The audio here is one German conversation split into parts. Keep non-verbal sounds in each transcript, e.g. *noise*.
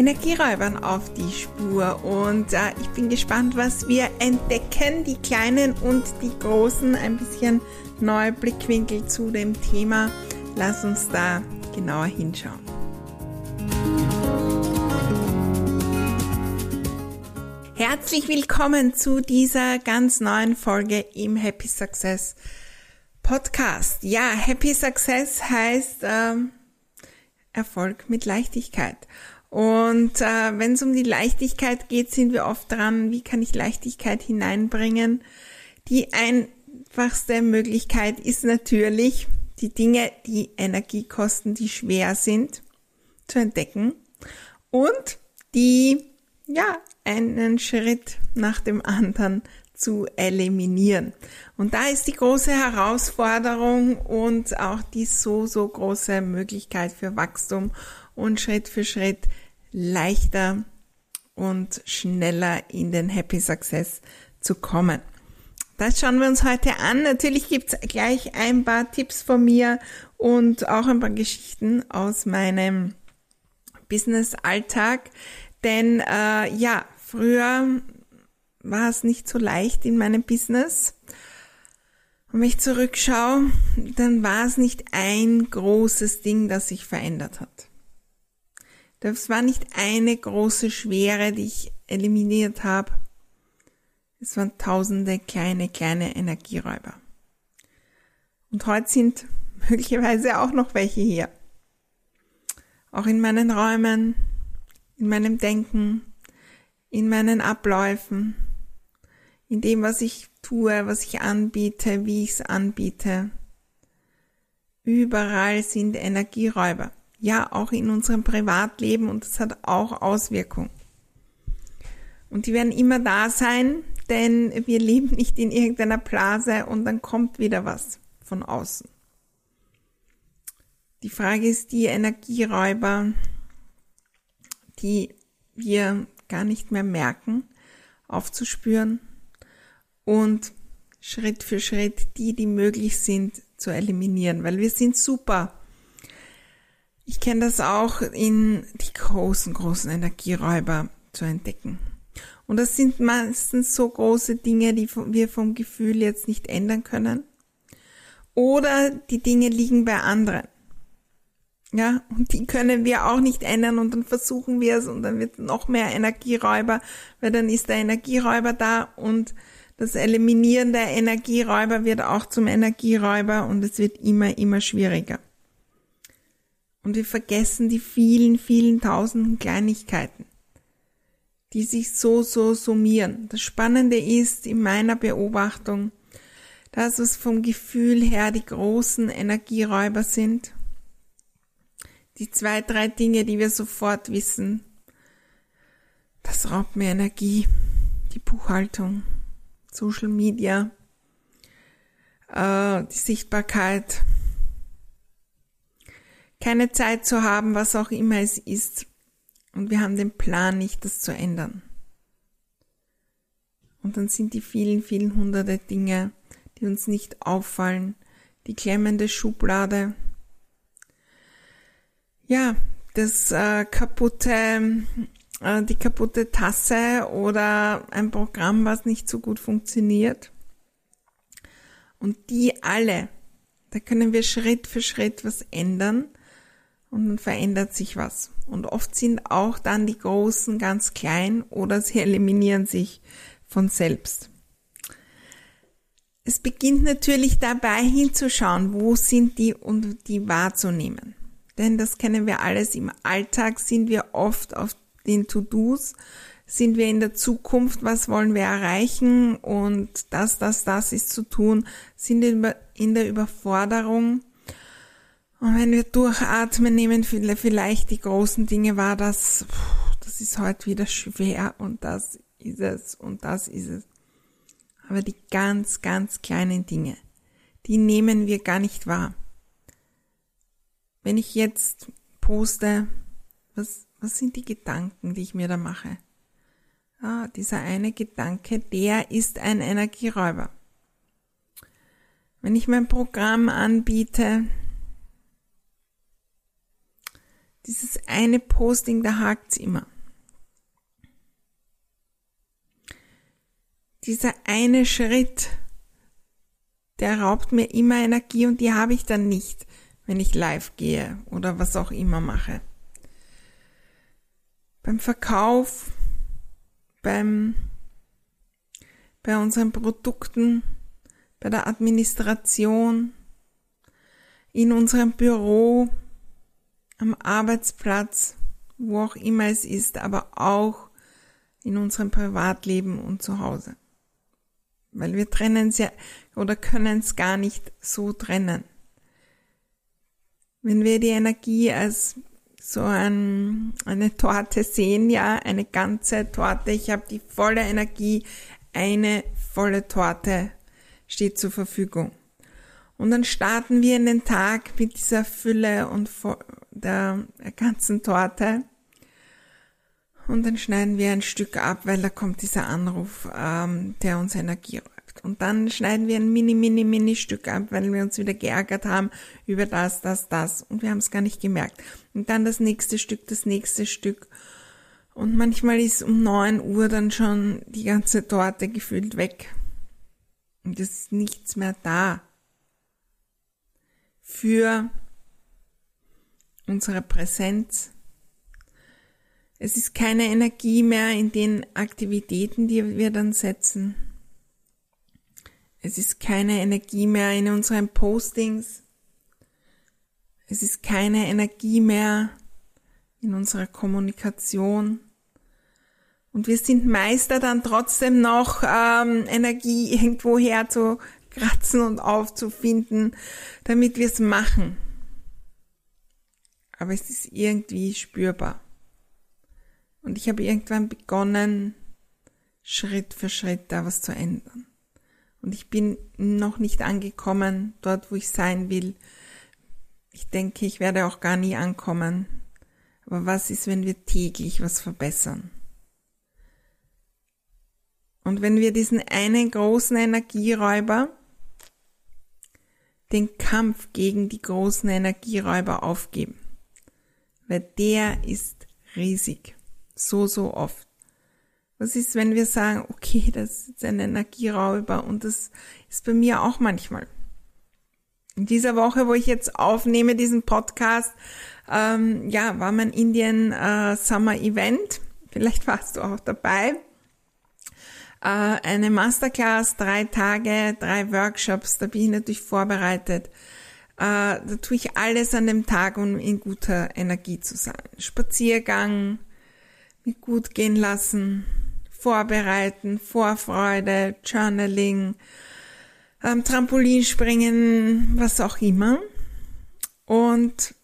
Energieräubern auf die Spur und äh, ich bin gespannt, was wir entdecken, die kleinen und die großen, ein bisschen neue Blickwinkel zu dem Thema. Lass uns da genauer hinschauen. Herzlich willkommen zu dieser ganz neuen Folge im Happy Success Podcast. Ja, Happy Success heißt äh, Erfolg mit Leichtigkeit. Und äh, wenn es um die Leichtigkeit geht, sind wir oft dran, wie kann ich Leichtigkeit hineinbringen. Die einfachste Möglichkeit ist natürlich, die Dinge, die Energie kosten, die schwer sind, zu entdecken und die, ja, einen Schritt nach dem anderen zu eliminieren. Und da ist die große Herausforderung und auch die so, so große Möglichkeit für Wachstum und Schritt für Schritt leichter und schneller in den Happy Success zu kommen. Das schauen wir uns heute an. Natürlich gibt's gleich ein paar Tipps von mir und auch ein paar Geschichten aus meinem Business-Alltag. Denn äh, ja, früher war es nicht so leicht in meinem Business. Und wenn ich zurückschaue, dann war es nicht ein großes Ding, das sich verändert hat. Das war nicht eine große Schwere, die ich eliminiert habe. Es waren tausende kleine, kleine Energieräuber. Und heute sind *laughs* möglicherweise auch noch welche hier. Auch in meinen Räumen, in meinem Denken, in meinen Abläufen, in dem, was ich tue, was ich anbiete, wie ich es anbiete. Überall sind Energieräuber ja auch in unserem Privatleben und das hat auch Auswirkungen. Und die werden immer da sein, denn wir leben nicht in irgendeiner Blase und dann kommt wieder was von außen. Die Frage ist die Energieräuber, die wir gar nicht mehr merken, aufzuspüren und Schritt für Schritt die, die möglich sind, zu eliminieren, weil wir sind super ich kenne das auch in die großen, großen Energieräuber zu entdecken. Und das sind meistens so große Dinge, die wir vom Gefühl jetzt nicht ändern können. Oder die Dinge liegen bei anderen. Ja, und die können wir auch nicht ändern und dann versuchen wir es und dann wird noch mehr Energieräuber, weil dann ist der Energieräuber da und das Eliminieren der Energieräuber wird auch zum Energieräuber und es wird immer, immer schwieriger. Und wir vergessen die vielen, vielen tausenden Kleinigkeiten, die sich so, so summieren. Das Spannende ist in meiner Beobachtung, dass es vom Gefühl her die großen Energieräuber sind. Die zwei, drei Dinge, die wir sofort wissen. Das raubt mir Energie. Die Buchhaltung, Social Media, äh, die Sichtbarkeit, keine Zeit zu haben, was auch immer es ist. Und wir haben den Plan nicht, das zu ändern. Und dann sind die vielen, vielen hunderte Dinge, die uns nicht auffallen, die klemmende Schublade, ja, das äh, kaputte, äh, die kaputte Tasse oder ein Programm, was nicht so gut funktioniert. Und die alle, da können wir Schritt für Schritt was ändern und dann verändert sich was. Und oft sind auch dann die Großen ganz klein oder sie *laughs* eliminieren sich von selbst. es beginnt natürlich dabei hinzuschauen, wo sind die und die wahrzunehmen. Denn das kennen wir alles. Im Alltag sind wir oft auf den To-Dos, sind wir in der Zukunft, was wollen wir erreichen und das, das, das ist zu tun, sind in der Überforderung. Und wenn wir durchatmen, nehmen vielleicht die großen Dinge wahr, dass das ist heute wieder schwer und das ist es und das ist es. Aber die ganz, ganz kleinen Dinge, die nehmen wir gar nicht wahr. Wenn ich jetzt poste, was, was sind die Gedanken, die ich mir da mache? Ah, dieser eine Gedanke, der ist ein Energieräuber. Wenn ich mein Programm anbiete, dieses eine Posting, da hakt's immer. dieser eine Schritt, der raubt mir immer Energie und die habe ich dann nicht, wenn ich live gehe oder was auch immer mache. Beim Verkauf, beim, bei unseren Produkten, bei der Administration, in unserem Büro, am Arbeitsplatz, wo auch immer es ist, aber auch in unserem Privatleben und zu Hause weil wir trennen es ja oder können es gar nicht so trennen. Wenn wir die Energie als so ein, eine Torte sehen, ja, eine ganze Torte, ich habe die volle Energie, eine volle Torte steht zur Verfügung. Und dann starten wir in den Tag mit dieser Fülle und der ganzen Torte. Und dann schneiden wir ein Stück ab, weil da kommt dieser Anruf, ähm, der uns Energie räubt. Und dann schneiden wir ein mini, mini, mini Stück ab, weil wir uns wieder geärgert haben über das, das, das. Und wir haben es gar nicht gemerkt. Und dann das nächste Stück, das nächste Stück. Und manchmal ist um neun Uhr dann schon die ganze Torte gefühlt weg. Und es ist nichts mehr da. Für unsere Präsenz, es ist keine Energie mehr in den Aktivitäten, die wir dann setzen. Es ist keine Energie mehr in unseren Postings. Es ist keine Energie mehr in unserer Kommunikation. Und wir sind Meister dann trotzdem noch ähm, Energie irgendwo herzukratzen und aufzufinden, damit wir es machen. Aber es ist irgendwie spürbar. Und ich habe irgendwann begonnen, Schritt für Schritt da was zu ändern. Und ich bin noch nicht angekommen dort, wo ich sein will. Ich denke, ich werde auch gar nie ankommen. Aber was ist, wenn wir täglich was verbessern? Und wenn wir diesen einen großen Energieräuber, den Kampf gegen die großen Energieräuber aufgeben, weil der ist riesig. So, so oft. Was ist, wenn wir sagen, okay, das ist ein Energierauber und das ist bei mir auch manchmal. In dieser Woche, wo ich jetzt aufnehme, diesen Podcast, ähm, ja, war mein Indian äh, Summer Event. Vielleicht warst du auch dabei. Äh, eine Masterclass, drei Tage, drei Workshops, da bin ich natürlich vorbereitet. Äh, da tue ich alles an dem Tag, um in guter Energie zu sein. Spaziergang, mit gut gehen lassen, vorbereiten, Vorfreude, Journaling, ähm, Trampolinspringen, was auch immer. Und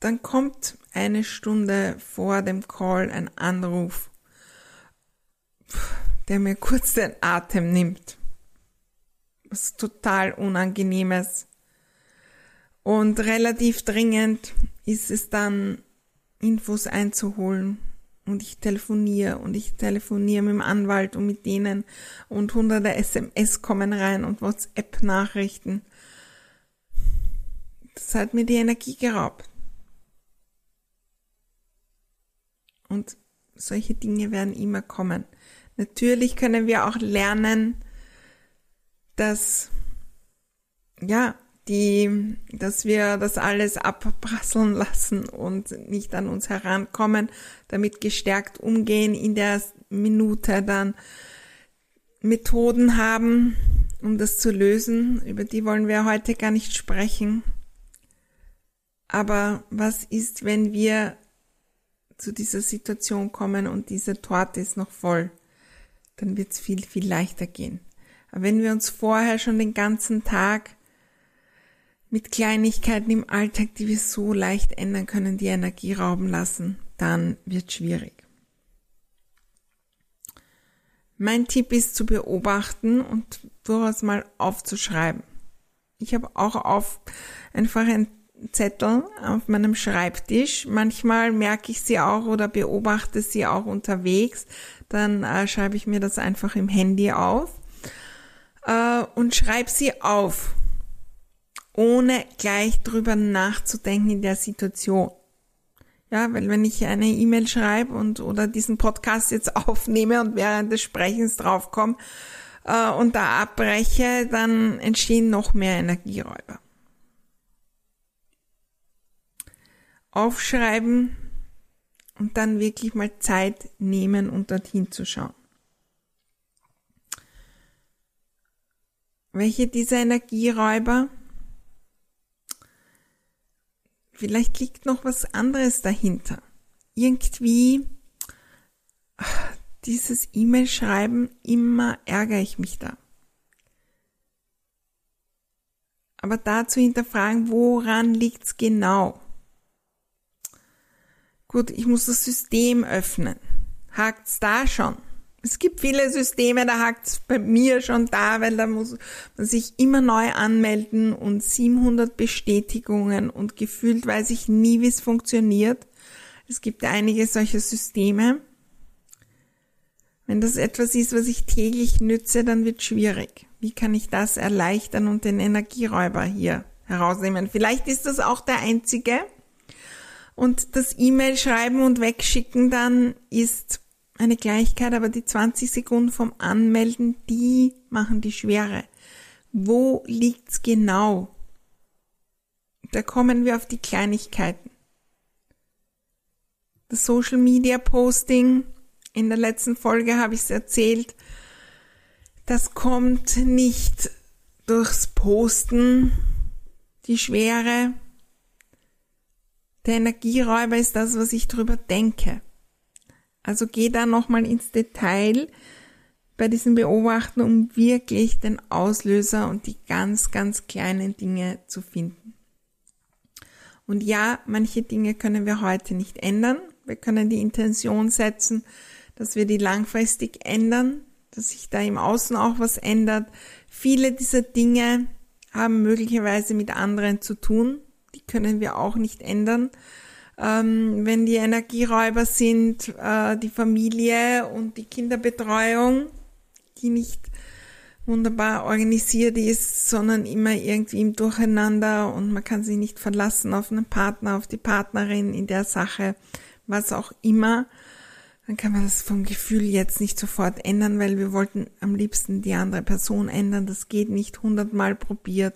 dann kommt eine Stunde vor dem Call ein Anruf, der mir kurz den Atem nimmt. Was total unangenehmes. Und relativ dringend ist es dann Infos einzuholen. Und ich telefoniere und ich telefoniere mit dem Anwalt und mit denen und hunderte SMS kommen rein und WhatsApp-Nachrichten. Das hat mir die Energie geraubt. Und solche Dinge werden immer kommen. Natürlich können wir auch lernen, dass, ja, die, dass wir das alles abprasseln lassen und nicht an uns herankommen, damit gestärkt umgehen in der Minute dann Methoden haben, um das zu lösen. Über die wollen wir heute gar nicht sprechen. Aber was ist, wenn wir zu dieser Situation kommen und diese Torte ist noch voll? Dann wird es viel, viel leichter gehen. Aber wenn wir uns vorher schon den ganzen Tag mit Kleinigkeiten im Alltag, die wir so leicht ändern können, die Energie rauben lassen, dann wird schwierig. Mein Tipp ist zu beobachten und durchaus mal aufzuschreiben. Ich habe auch auf einfach ein Zettel auf meinem Schreibtisch. Manchmal merke ich sie auch oder beobachte sie auch unterwegs. Dann äh, schreibe ich mir das einfach im Handy auf äh, und schreibe sie auf, ohne gleich drüber nachzudenken in der Situation. Ja, weil wenn ich eine E-Mail schreibe und oder diesen Podcast jetzt *laughs* aufnehme und während des Sprechens draufkomme äh, und da abbreche, dann entstehen noch mehr Energieräuber. Aufschreiben und dann wirklich mal Zeit nehmen und dorthin zu schauen. Welche dieser Energieräuber Vielleicht liegt noch was anderes dahinter. Irgendwie dieses E-Mail-Schreiben, immer ärgere ich mich da. Aber da zu hinterfragen, woran liegt's genau? Gut, ich muss das System öffnen. Hakt's da schon? Es gibt viele Systeme, da hakt's bei mir schon da, weil da muss man sich immer neu anmelden und 700 Bestätigungen und gefühlt weiß ich nie, wie es funktioniert. Es gibt einige solcher Systeme. Wenn das etwas ist, was ich täglich nütze, dann wird schwierig. Wie kann ich das erleichtern und den Energieräuber hier herausnehmen? Vielleicht ist das auch der einzige. Und das E-Mail schreiben und wegschicken dann ist eine Gleichkeit, aber die 20 Sekunden vom Anmelden, die machen die Schwere. Wo liegt's genau? Da kommen wir auf die Kleinigkeiten. Das Social Media Posting, in der letzten Folge habe ich es erzählt, das kommt nicht durchs Posten, die Schwere. Der Energieräuber ist das, was ich drüber denke. Also geh da nochmal ins Detail bei diesen Beobachten, um wirklich den Auslöser und die ganz, ganz kleinen Dinge zu finden. Und ja, manche Dinge können wir heute nicht ändern. Wir können die Intention setzen, dass wir die langfristig ändern, dass sich da im Außen auch was ändert. Viele dieser Dinge haben möglicherweise mit anderen zu tun. Die können wir auch nicht ändern ähm, wenn die Energieräuber sind, äh, die Familie und die Kinderbetreuung, die nicht wunderbar organisiert ist, sondern immer irgendwie im Durcheinander und man kann sich nicht verlassen auf einen Partner, auf die Partnerin in der Sache, was auch immer, dann kann man das vom Gefühl jetzt nicht sofort ändern, weil wir wollten am liebsten die andere Person ändern. Das geht nicht hundertmal probiert,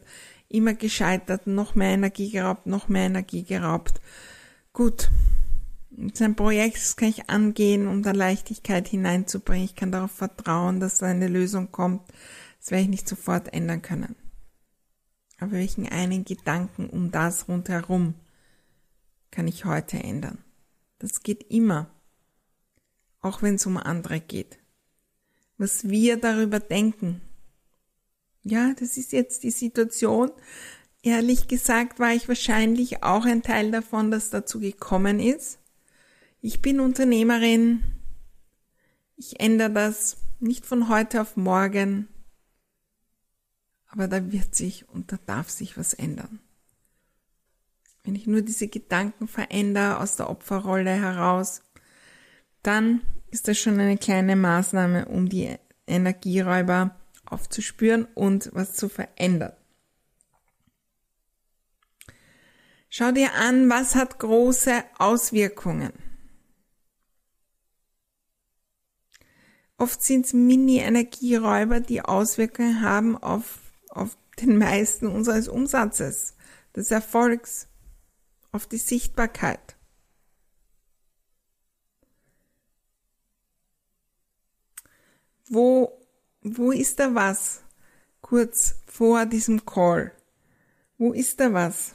immer gescheitert, noch mehr Energie geraubt, noch mehr Energie geraubt. Gut. Sein Projekt kann ich angehen, um da Leichtigkeit hineinzubringen. Ich kann darauf vertrauen, dass eine Lösung kommt. Das werde ich nicht sofort ändern können. Aber welchen einen Gedanken um das rundherum kann ich heute ändern? Das geht immer. Auch wenn es um andere geht. Was wir darüber denken. Ja, das ist jetzt die Situation, Ehrlich gesagt war ich wahrscheinlich auch ein Teil davon, dass dazu gekommen ist. Ich bin Unternehmerin. Ich ändere das nicht von heute auf morgen. Aber da wird sich und da darf sich was ändern. Wenn ich nur diese Gedanken verändere aus der Opferrolle heraus, dann ist das schon eine kleine Maßnahme, um die Energieräuber aufzuspüren und was zu verändern. Schau dir an, was hat große Auswirkungen. Oft sind es Mini-Energieräuber, die Auswirkungen haben auf, auf den meisten unseres Umsatzes, des Erfolgs, auf die Sichtbarkeit. Wo, wo ist da was? kurz vor diesem Call. Wo ist da was?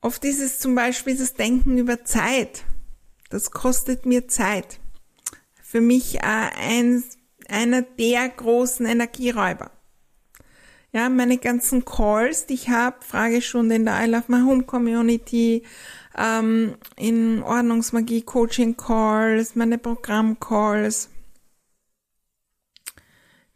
Oft ist es zum Beispiel das Denken über Zeit. Das kostet mir Zeit. Für mich äh, ein, einer der großen Energieräuber. Ja, meine ganzen Calls, die ich habe, Fragestunde in der I Love My Home Community, ähm, in Ordnungsmagie Coaching Calls, meine Programm-Calls.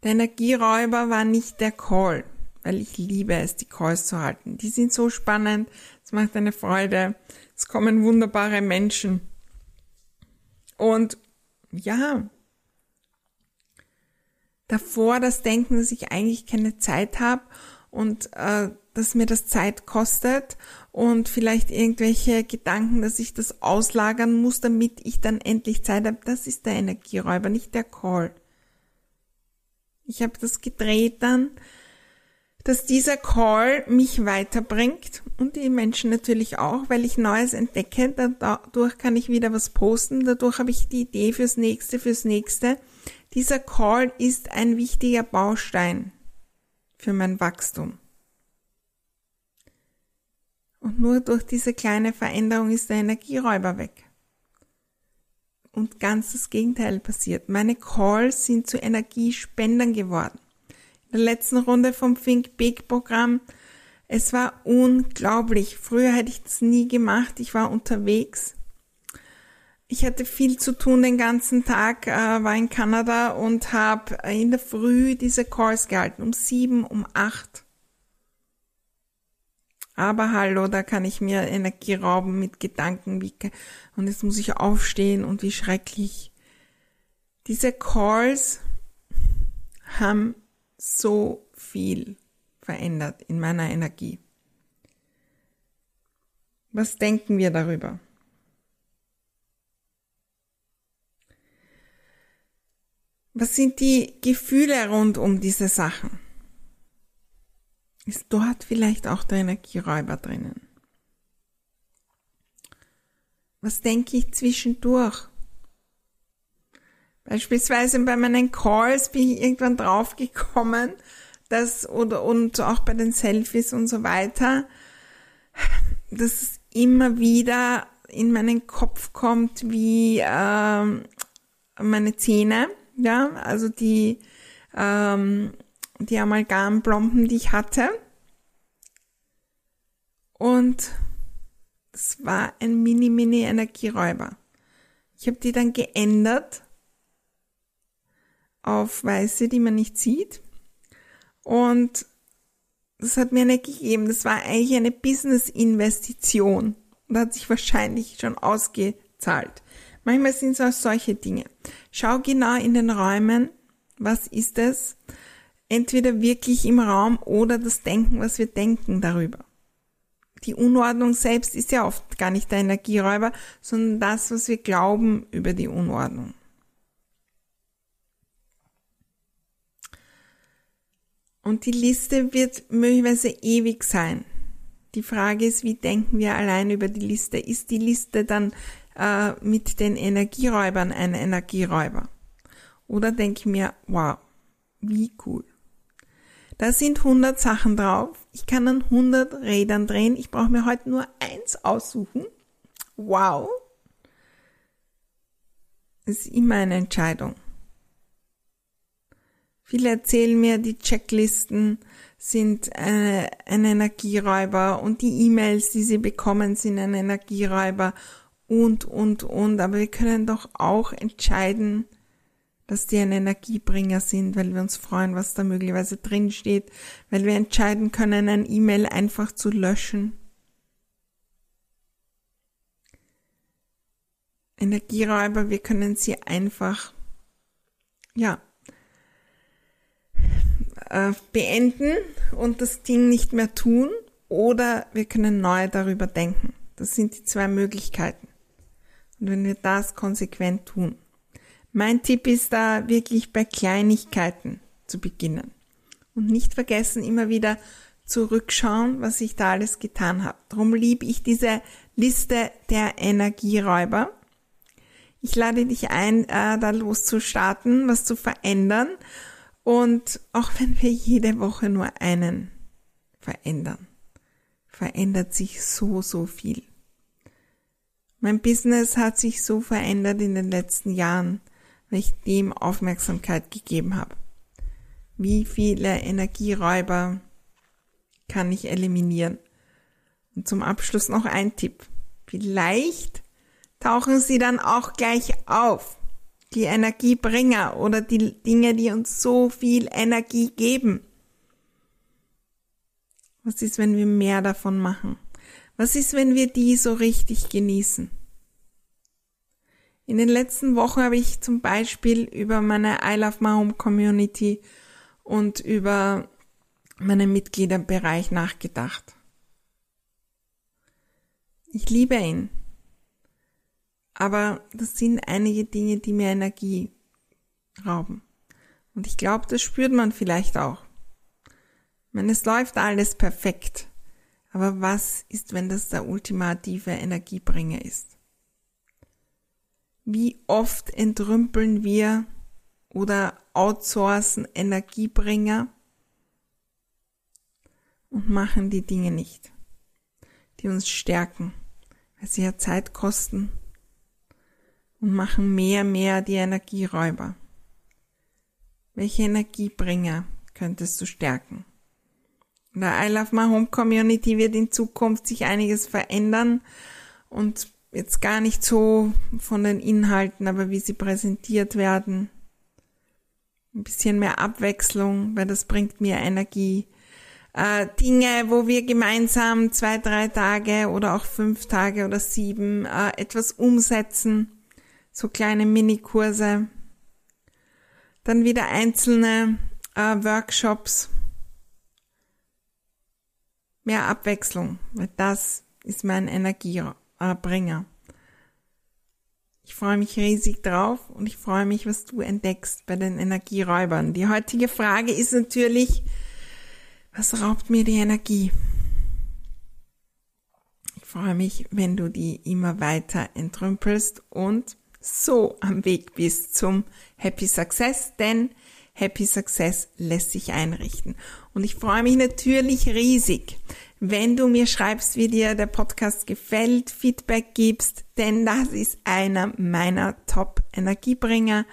Der Energieräuber war nicht der Call, weil ich liebe es, die Calls zu halten. Die sind so spannend, es macht eine Freude, es kommen wunderbare Menschen. Und ja, davor das Denken, dass ich eigentlich keine Zeit habe und äh, dass mir das Zeit kostet und vielleicht irgendwelche Gedanken, dass ich das auslagern muss, damit ich dann endlich Zeit habe. Das ist der Energieräuber, nicht der Call. Ich habe das gedreht dann, dass dieser Call mich weiterbringt und die Menschen natürlich auch, weil ich Neues entdecke. Dadurch kann ich wieder was posten. Dadurch habe ich die Idee fürs nächste, fürs nächste. Dieser Call ist ein wichtiger Baustein für mein Wachstum. Und nur durch diese kleine Veränderung ist der Energieräuber weg. Und ganz das Gegenteil passiert. Meine Calls sind zu Energiespendern geworden. Der letzten Runde vom Think Big Programm, es war unglaublich. Früher hätte ich das nie gemacht. Ich war unterwegs. Ich hatte viel zu tun den ganzen Tag, äh, war in Kanada und habe in der Früh diese Calls gehalten, um sieben, um acht. Aber hallo, da kann ich mir Energie rauben mit Gedanken, wie, und jetzt muss ich aufstehen und wie schrecklich. Diese Calls haben so viel verändert in meiner Energie. Was denken wir darüber? Was sind die Gefühle rund um diese Sachen? Ist dort vielleicht auch der Energieräuber drinnen? Was denke ich zwischendurch? Beispielsweise bei meinen Calls bin ich irgendwann draufgekommen, dass, oder, und auch bei den Selfies und so weiter, dass es immer wieder in meinen Kopf kommt, wie äh, meine Zähne, ja, also die ähm, die Amalgamplomben, die ich hatte. Und es war ein Mini-Mini-Energieräuber. Ich habe die dann geändert auf weiße, die man nicht sieht. Und das hat mir Energie gegeben. Das war eigentlich eine Business-Investition und hat sich wahrscheinlich schon ausgezahlt. Manchmal sind es auch solche Dinge. Schau genau in den Räumen, was ist es? entweder wirklich im Raum oder das Denken, was wir denken darüber. Die Unordnung selbst ist ja oft gar nicht der Energieräuber, sondern das, was wir glauben über die Unordnung. Und die Liste wird möglicherweise ewig sein. Die Frage ist, wie denken wir allein über die Liste? Ist die Liste dann äh, mit den Energieräubern ein Energieräuber? Oder denke ich mir, wow, wie cool. Da sind 100 Sachen drauf. Ich kann an 100 Rädern drehen. Ich brauche mir heute nur eins aussuchen. Wow. Das ist immer eine Entscheidung. Viele erzählen mir, die Checklisten sind eine, ein Energieräuber und die E-Mails, die sie bekommen, sind ein Energieräuber und, und, und. Aber wir können doch auch entscheiden, dass die ein Energiebringer sind, weil wir uns freuen, was da möglicherweise drin steht, weil wir entscheiden können, ein E-Mail einfach zu löschen. Energieräuber, wir können sie einfach, ja, äh, beenden und das Ding nicht mehr tun oder wir können neu darüber denken. Das sind die zwei Möglichkeiten. Und wenn wir das konsequent tun, mein Tipp ist da wirklich bei Kleinigkeiten zu beginnen. Und nicht vergessen, immer wieder zurückschauen, was ich da alles getan habe. Darum liebe ich diese Liste der Energieräuber. Ich lade dich ein, äh, da loszustarten, was zu verändern. Und auch wenn wir jede Woche nur einen verändern, verändert sich so, so viel. Mein Business hat sich so verändert in den letzten Jahren, weil ich dem Aufmerksamkeit gegeben habe. Wie viele Energieräuber kann ich eliminieren? Und zum Abschluss noch ein Tipp. Vielleicht tauchen sie dann auch gleich auf. Die Energiebringer oder die Dinge, die uns so viel Energie geben. Was ist, wenn wir mehr davon machen? Was ist, wenn wir die so richtig genießen? In den letzten Wochen habe ich zum Beispiel über meine I Love My Home Community und über meinen Mitgliederbereich nachgedacht. Ich liebe ihn. Aber das sind einige Dinge, die mir Energie rauben. Und ich glaube, das spürt man vielleicht auch. Ich meine, es läuft alles perfekt. Aber was ist, wenn das der ultimative Energiebringer ist? Wie oft entrümpeln wir oder outsourcen Energiebringer und machen die Dinge nicht, die uns stärken, weil sie ja Zeit kosten und machen mehr, mehr die Energieräuber. Welche Energiebringer könntest du stärken? In der I Love My Home Community wird in Zukunft sich einiges verändern und jetzt gar nicht so von den Inhalten, aber wie sie präsentiert werden. Ein bisschen mehr Abwechslung, weil das bringt mir Energie. Äh, Dinge, wo wir gemeinsam zwei, drei Tage oder auch fünf Tage oder sieben äh, etwas umsetzen. So kleine Minikurse. Dann wieder einzelne äh, Workshops mehr Abwechslung, weil das ist mein Energiebringer. Ich freue mich riesig drauf und ich freue mich, was du entdeckst bei den Energieräubern. Die heutige Frage ist natürlich, was raubt mir die Energie? Ich freue mich, wenn du die immer weiter entrümpelst und so am Weg bist zum Happy Success, denn Happy Success lässt sich einrichten. Und ich freue mich natürlich riesig, wenn du mir schreibst, wie dir der Podcast gefällt, Feedback gibst, denn das ist einer meiner Top-Energiebringer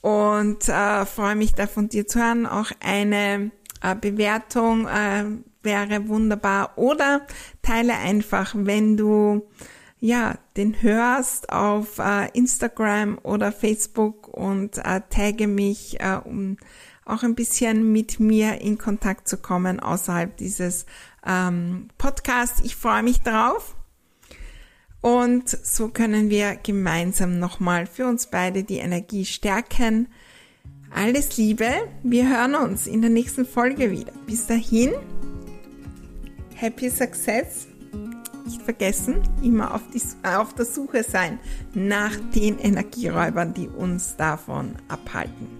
und äh, freue mich da von dir zu hören. Auch eine äh, Bewertung äh, wäre wunderbar oder teile einfach, wenn du ja, den hörst auf äh, Instagram oder Facebook und äh, tagge mich, äh, um auch ein bisschen mit mir in Kontakt zu kommen außerhalb dieses ähm, Podcasts. Ich freue mich drauf. Und so können wir gemeinsam nochmal für uns beide die Energie stärken. Alles Liebe, wir hören uns in der nächsten Folge wieder. Bis dahin, Happy Success nicht vergessen, immer auf, die, auf der Suche sein nach den Energieräubern, die uns davon abhalten.